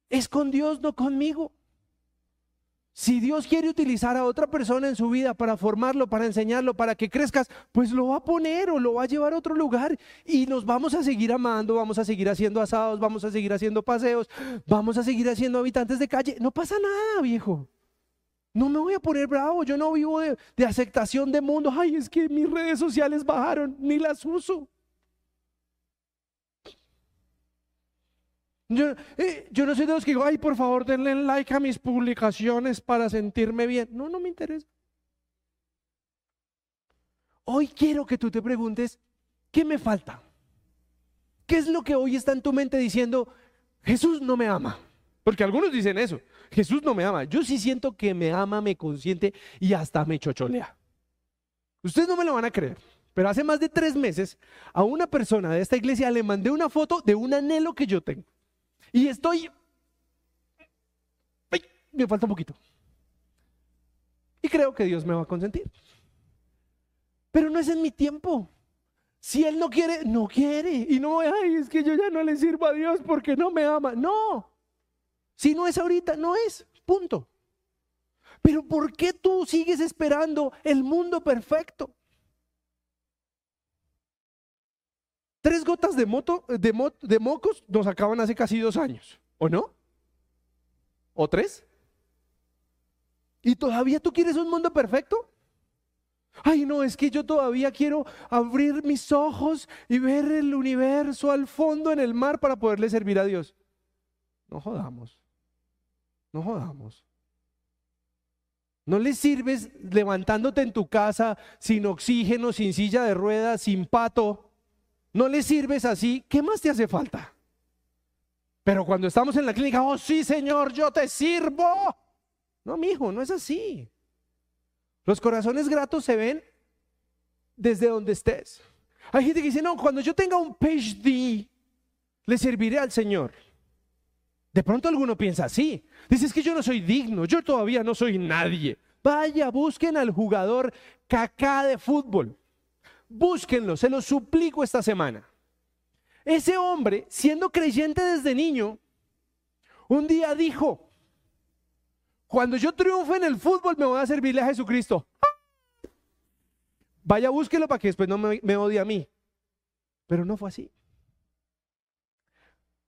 es con Dios, no conmigo. Si Dios quiere utilizar a otra persona en su vida para formarlo, para enseñarlo, para que crezcas, pues lo va a poner o lo va a llevar a otro lugar y nos vamos a seguir amando, vamos a seguir haciendo asados, vamos a seguir haciendo paseos, vamos a seguir haciendo habitantes de calle. No pasa nada, viejo. No me voy a poner bravo, yo no vivo de, aceptación de mundo. Ay, es que mis redes sociales bajaron, ni las uso. Eh, yo, no soy de los que digo, ay, por favor, denle like a mis publicaciones para sentirme bien. No, no me interesa. Hoy quiero que tú te preguntes, ¿qué me falta? ¿Qué es lo que hoy está en tu mente diciendo, Jesús no me ama? Porque algunos dicen eso, Jesús no me ama. Yo sí siento que me ama, me consiente y hasta me chocholea. Ustedes no me lo van a creer. Pero hace más de tres meses a una persona de esta iglesia le mandé una foto de un anhelo que yo tengo. Y estoy... me falta un poquito. Y creo que Dios me va a consentir. Pero no es en mi tiempo. Si Él no quiere, no quiere. Y no, ay, es que yo ya no le sirvo a Dios porque no me ama. No. Si no es ahorita, no es. Punto. Pero ¿por qué tú sigues esperando el mundo perfecto? Tres gotas de, moto, de, mocos nos acaban hace casi dos años, ¿o no? ¿O tres? ¿Y todavía tú quieres un mundo perfecto? Ay, no, es que yo todavía quiero abrir mis ojos y ver el universo al fondo en el mar para poderle servir a Dios. No jodamos. No jodamos. No le sirves levantándote en tu casa sin oxígeno, sin silla de ruedas, sin pato no le sirves así, ¿qué más te hace falta? Pero cuando estamos en la clínica, oh sí, Señor, yo te sirvo. No, mi hijo, no es así. Los corazones gratos se ven desde donde estés. Hay gente que dice, no, cuando yo tenga un PhD, le serviré al Señor. De pronto alguno piensa así. Dice, es que yo no soy digno, yo todavía no soy nadie. Vaya, busquen al jugador cacá de fútbol. Búsquenlo, se lo suplico esta semana. Ese hombre, siendo creyente desde niño, un día dijo, cuando yo triunfe en el fútbol me voy a servirle a Jesucristo. Vaya, búsquelo para que después no me, me odie a mí. Pero no fue así.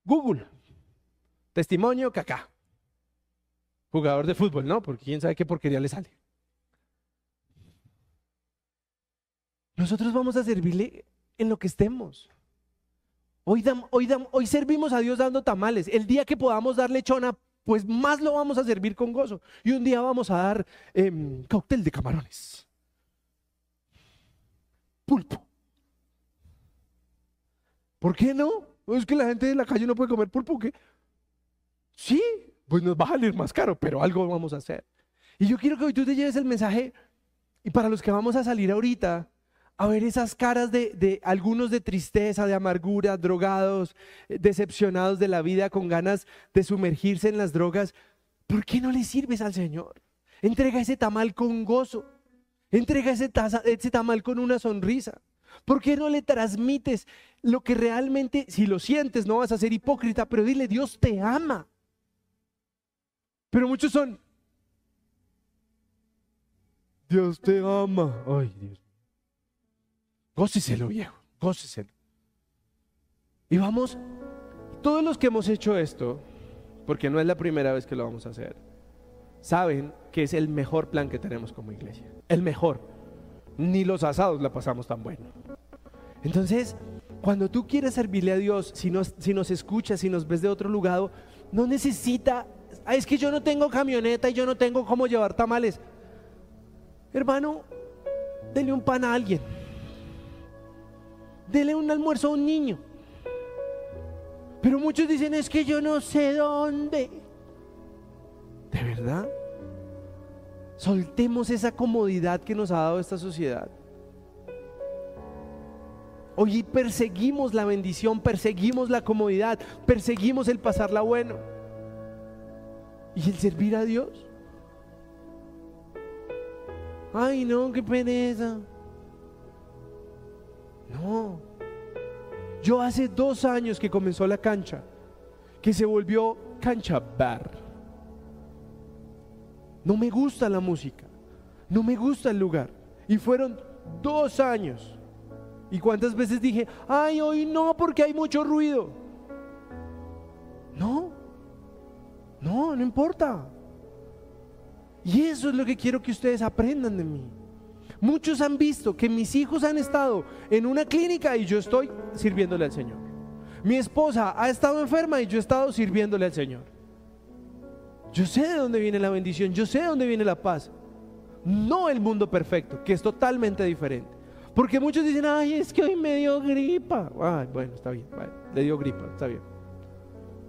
Google, testimonio caca. Jugador de fútbol, ¿no? Porque quién sabe qué porquería le sale. Nosotros vamos a servirle en lo que estemos. Hoy, hoy, hoy servimos a Dios dando tamales. El día que podamos dar lechona, pues más lo vamos a servir con gozo. Y un día vamos a dar eh, cóctel de camarones. Pulpo. ¿Por qué no? Es que la gente de la calle no puede comer pulpo. ¿qué? Sí, pues nos va a salir más caro, pero algo vamos a hacer. Y yo quiero que hoy tú te lleves el mensaje. Y para los que vamos a salir ahorita, a ver esas caras de, algunos de tristeza, de amargura, drogados, eh, decepcionados de la vida, con ganas de sumergirse en las drogas. ¿Por qué no le sirves al Señor? Entrega ese tamal con gozo. Entrega ese, ese tamal con una sonrisa. ¿Por qué no le transmites lo que realmente, si lo sientes, no vas a ser hipócrita, pero dile, Dios te ama? Pero muchos son, Dios te ama. Ay, Dios. Góceselo, viejo, góceselo. Y vamos, todos los que hemos hecho esto, porque no es la primera vez que lo vamos a hacer, saben que es el mejor plan que tenemos como iglesia. El mejor. Ni los asados la pasamos tan bueno. Entonces, cuando tú quieres servirle a Dios, si nos, si nos escuchas, si nos ves de otro lugar, no necesita, es que yo no tengo camioneta y yo no tengo cómo llevar tamales. Hermano, dele un pan a alguien dele un almuerzo a un niño. Pero muchos dicen, es que yo no sé dónde. ¿De verdad? Soltemos esa comodidad que nos ha dado esta sociedad. Hoy perseguimos la bendición, perseguimos la comodidad, perseguimos el pasarla bueno. ¿Y el servir a Dios? Ay, no, qué pereza. No. Yo hace dos años que comenzó la cancha, que se volvió cancha bar. No me gusta la música. No me gusta el lugar. Y fueron dos años. ¿Y cuántas veces dije, ay, hoy no porque hay mucho ruido? No, no, no importa. Y eso es lo que quiero que ustedes aprendan de mí. Muchos han visto que mis hijos han estado en una clínica y yo estoy sirviéndole al Señor. Mi esposa ha estado enferma y yo he estado sirviéndole al Señor. Yo sé de dónde viene la bendición, yo sé de dónde viene la paz. No el mundo perfecto, que es totalmente diferente. Porque muchos dicen, ay, es que hoy me dio gripa. Ay, bueno, está bien, le dio gripa, está bien.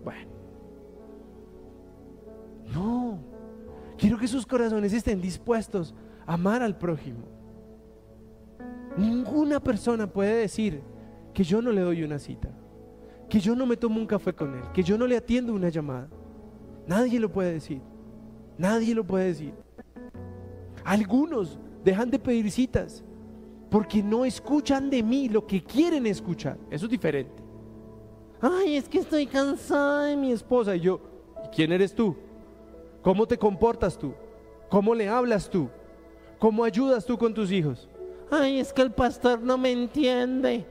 Bueno. No, quiero que sus corazones estén dispuestos a amar al prójimo. Ninguna persona puede decir que yo no le doy una cita, que yo no me tomo un café con él, que yo no le atiendo una llamada. Nadie lo puede decir. Nadie lo puede decir. Algunos dejan de pedir citas porque no escuchan de mí lo que quieren escuchar. Eso es diferente. Ay, es que estoy cansada de mi esposa. Y yo, ¿quién eres tú? ¿Cómo te comportas tú? ¿Cómo le hablas tú? ¿Cómo ayudas tú con tus hijos? Ay, es que el pastor no me entiende.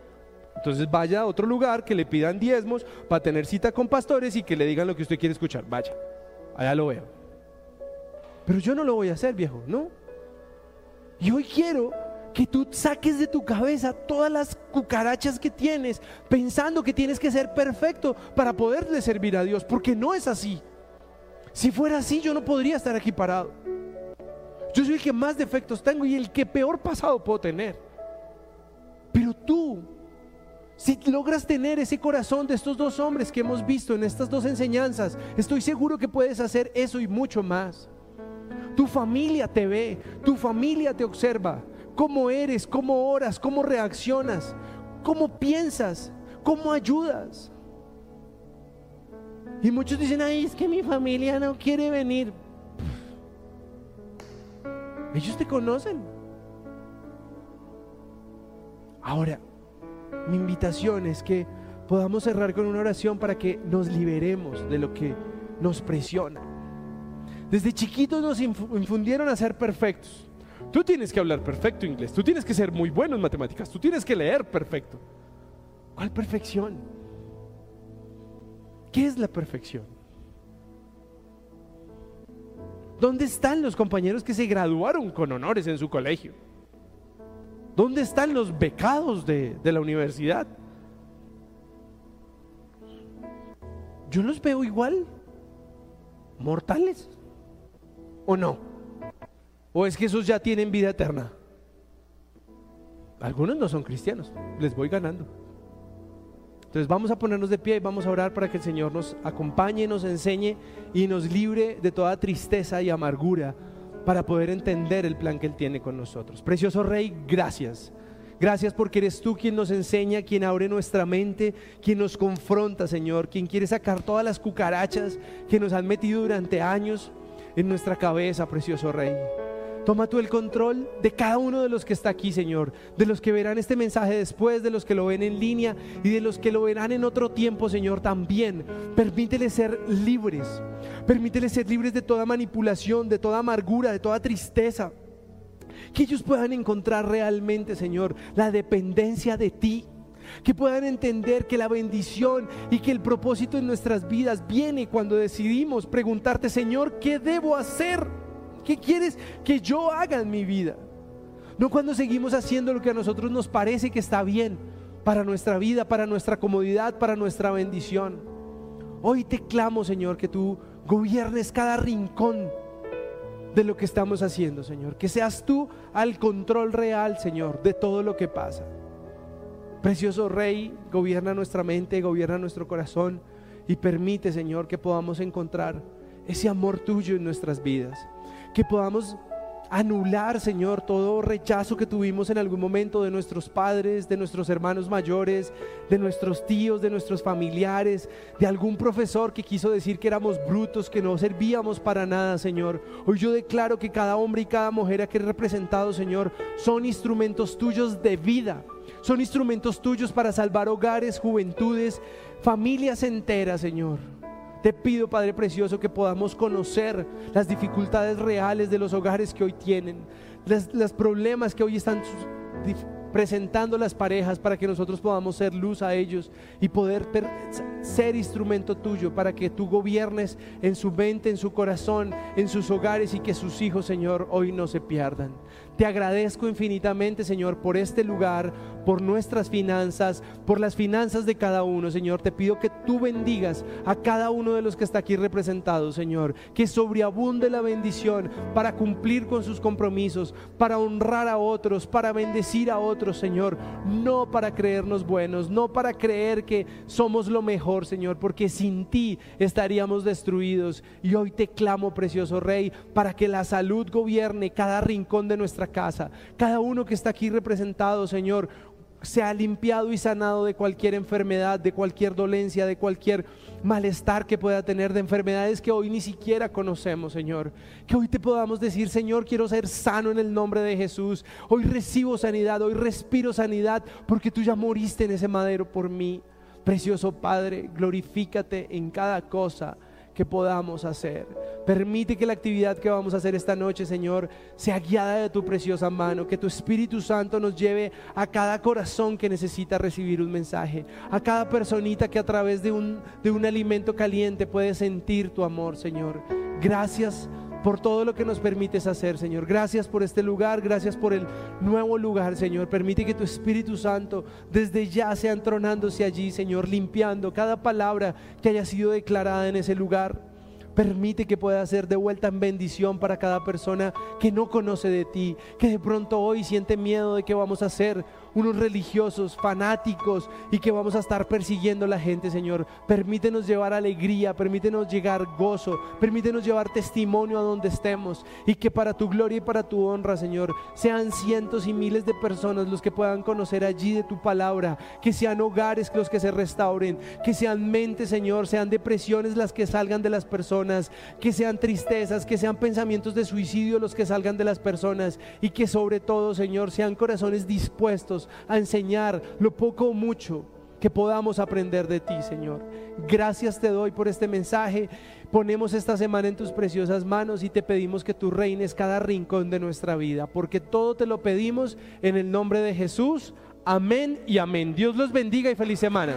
Entonces vaya a otro lugar que le pidan diezmos para tener cita con pastores y que le digan lo que usted quiere escuchar. Vaya, allá lo veo. Pero yo no lo voy a hacer, viejo, ¿no? Y hoy quiero que tú saques de tu cabeza todas las cucarachas que tienes pensando que tienes que ser perfecto para poderle servir a Dios, porque no es así. Si fuera así, yo no podría estar aquí parado. Yo soy el que más defectos tengo y el que peor pasado puedo tener. Pero tú si logras tener ese corazón de estos dos hombres que hemos visto en estas dos enseñanzas, estoy seguro que puedes hacer eso y mucho más. Tu familia te ve, tu familia te observa, cómo eres, cómo oras, cómo reaccionas, cómo piensas, cómo ayudas. Y muchos dicen, ay, es que mi familia no quiere venir. Ellos te conocen. Ahora, mi invitación es que podamos cerrar con una oración para que nos liberemos de lo que nos presiona. Desde chiquitos nos infundieron a ser perfectos. Tú tienes que hablar perfecto inglés, tú tienes que ser muy bueno en matemáticas, tú tienes que leer perfecto. ¿Cuál perfección? ¿Qué es la perfección? ¿Dónde están los compañeros que se graduaron con honores en su colegio? ¿Dónde están los becados de, la universidad? Yo los veo igual, mortales, ¿o no? ¿O es que esos ya tienen vida eterna? Algunos no son cristianos, les voy ganando. Entonces vamos a ponernos de pie y vamos a orar para que el Señor nos acompañe, nos enseñe y nos libre de toda tristeza y amargura para poder entender el plan que Él tiene con nosotros. Precioso Rey, gracias. Gracias porque eres tú quien nos enseña, quien abre nuestra mente, quien nos confronta, Señor, quien quiere sacar todas las cucarachas que nos han metido durante años en nuestra cabeza, precioso Rey. Toma tú el control de cada uno de los que está aquí, Señor, de los que verán este mensaje después, de los que lo ven en línea y de los que lo verán en otro tiempo, Señor, también. Permítele ser libres. Permítele ser libres de toda manipulación, de toda amargura, de toda tristeza. Que ellos puedan encontrar realmente, Señor, la dependencia de ti que puedan entender que la bendición y que el propósito en nuestras vidas viene cuando decidimos preguntarte, Señor, ¿qué debo hacer? ¿Qué quieres que yo haga en mi vida? No cuando seguimos haciendo lo que a nosotros nos parece que está bien para nuestra vida, para nuestra comodidad, para nuestra bendición. Hoy te clamo, Señor, que tú gobiernes cada rincón de lo que estamos haciendo, Señor. Que seas tú al control real, Señor, de todo lo que pasa. Precioso Rey, gobierna nuestra mente, gobierna nuestro corazón y permite, Señor, que podamos encontrar ese amor tuyo en nuestras vidas que podamos anular, Señor, todo rechazo que tuvimos en algún momento de nuestros padres, de nuestros hermanos mayores, de nuestros tíos, de nuestros familiares, de algún profesor que quiso decir que éramos brutos, que no servíamos para nada, Señor. Hoy yo declaro que cada hombre y cada mujer aquí representado, Señor, son instrumentos tuyos de vida. Son instrumentos tuyos para salvar hogares, juventudes, familias enteras, Señor. Te pido, Padre Precioso, que podamos conocer las dificultades reales de los hogares que hoy tienen, los problemas que hoy están presentando las parejas para que nosotros podamos ser luz a ellos y poder ser instrumento tuyo para que tú gobiernes en su mente, en su corazón, en sus hogares y que sus hijos, Señor, hoy no se pierdan. Te agradezco infinitamente, Señor, por este lugar, por nuestras finanzas, por las finanzas de cada uno, Señor. Te pido que tú bendigas a cada uno de los que está aquí representado, Señor. Que sobreabunde la bendición para cumplir con sus compromisos, para honrar a otros, para bendecir a otros, Señor. No para creernos buenos, no para creer que somos lo mejor, Señor, porque sin ti estaríamos destruidos. Y hoy te clamo, precioso Rey, para que la salud gobierne cada rincón de nuestra casa. Cada uno que está aquí representado, Señor, sea limpiado y sanado de cualquier enfermedad, de cualquier dolencia, de cualquier malestar que pueda tener, de enfermedades que hoy ni siquiera conocemos, Señor. Que hoy te podamos decir, Señor, quiero ser sano en el nombre de Jesús. Hoy recibo sanidad, hoy respiro sanidad, porque tú ya moriste en ese madero por mí. Precioso Padre, glorifícate en cada cosa que podamos hacer. Permite que la actividad que vamos a hacer esta noche, Señor, sea guiada de tu preciosa mano, que tu Espíritu Santo nos lleve a cada corazón que necesita recibir un mensaje, a cada personita que a través de un, de un alimento caliente puede sentir tu amor, Señor. Gracias por todo lo que nos permites hacer, Señor. Gracias por este lugar, gracias por el nuevo lugar, Señor. Permite que tu Espíritu Santo desde ya sea entronándose allí, Señor, limpiando cada palabra que haya sido declarada en ese lugar. Permite que pueda ser de vuelta en bendición para cada persona que no conoce de ti, que de pronto hoy siente miedo de que vamos a hacer unos religiosos fanáticos y que vamos a estar persiguiendo a la gente, Señor. Permítenos llevar alegría, permítenos llegar gozo, permítenos llevar testimonio a donde estemos y que para tu gloria y para tu honra, Señor, sean cientos y miles de personas los que puedan conocer allí de tu palabra, que sean hogares los que se restauren, que sean mentes, Señor, sean depresiones las que salgan de las personas, que sean tristezas, que sean pensamientos de suicidio los que salgan de las personas y que sobre todo, Señor, sean corazones dispuestos a enseñar lo poco o mucho que podamos aprender de ti, Señor. Gracias te doy por este mensaje. Ponemos esta semana en tus preciosas manos y te pedimos que tú reines cada rincón de nuestra vida, porque todo te lo pedimos en el nombre de Jesús. Amén y amén. Dios los bendiga y feliz semana.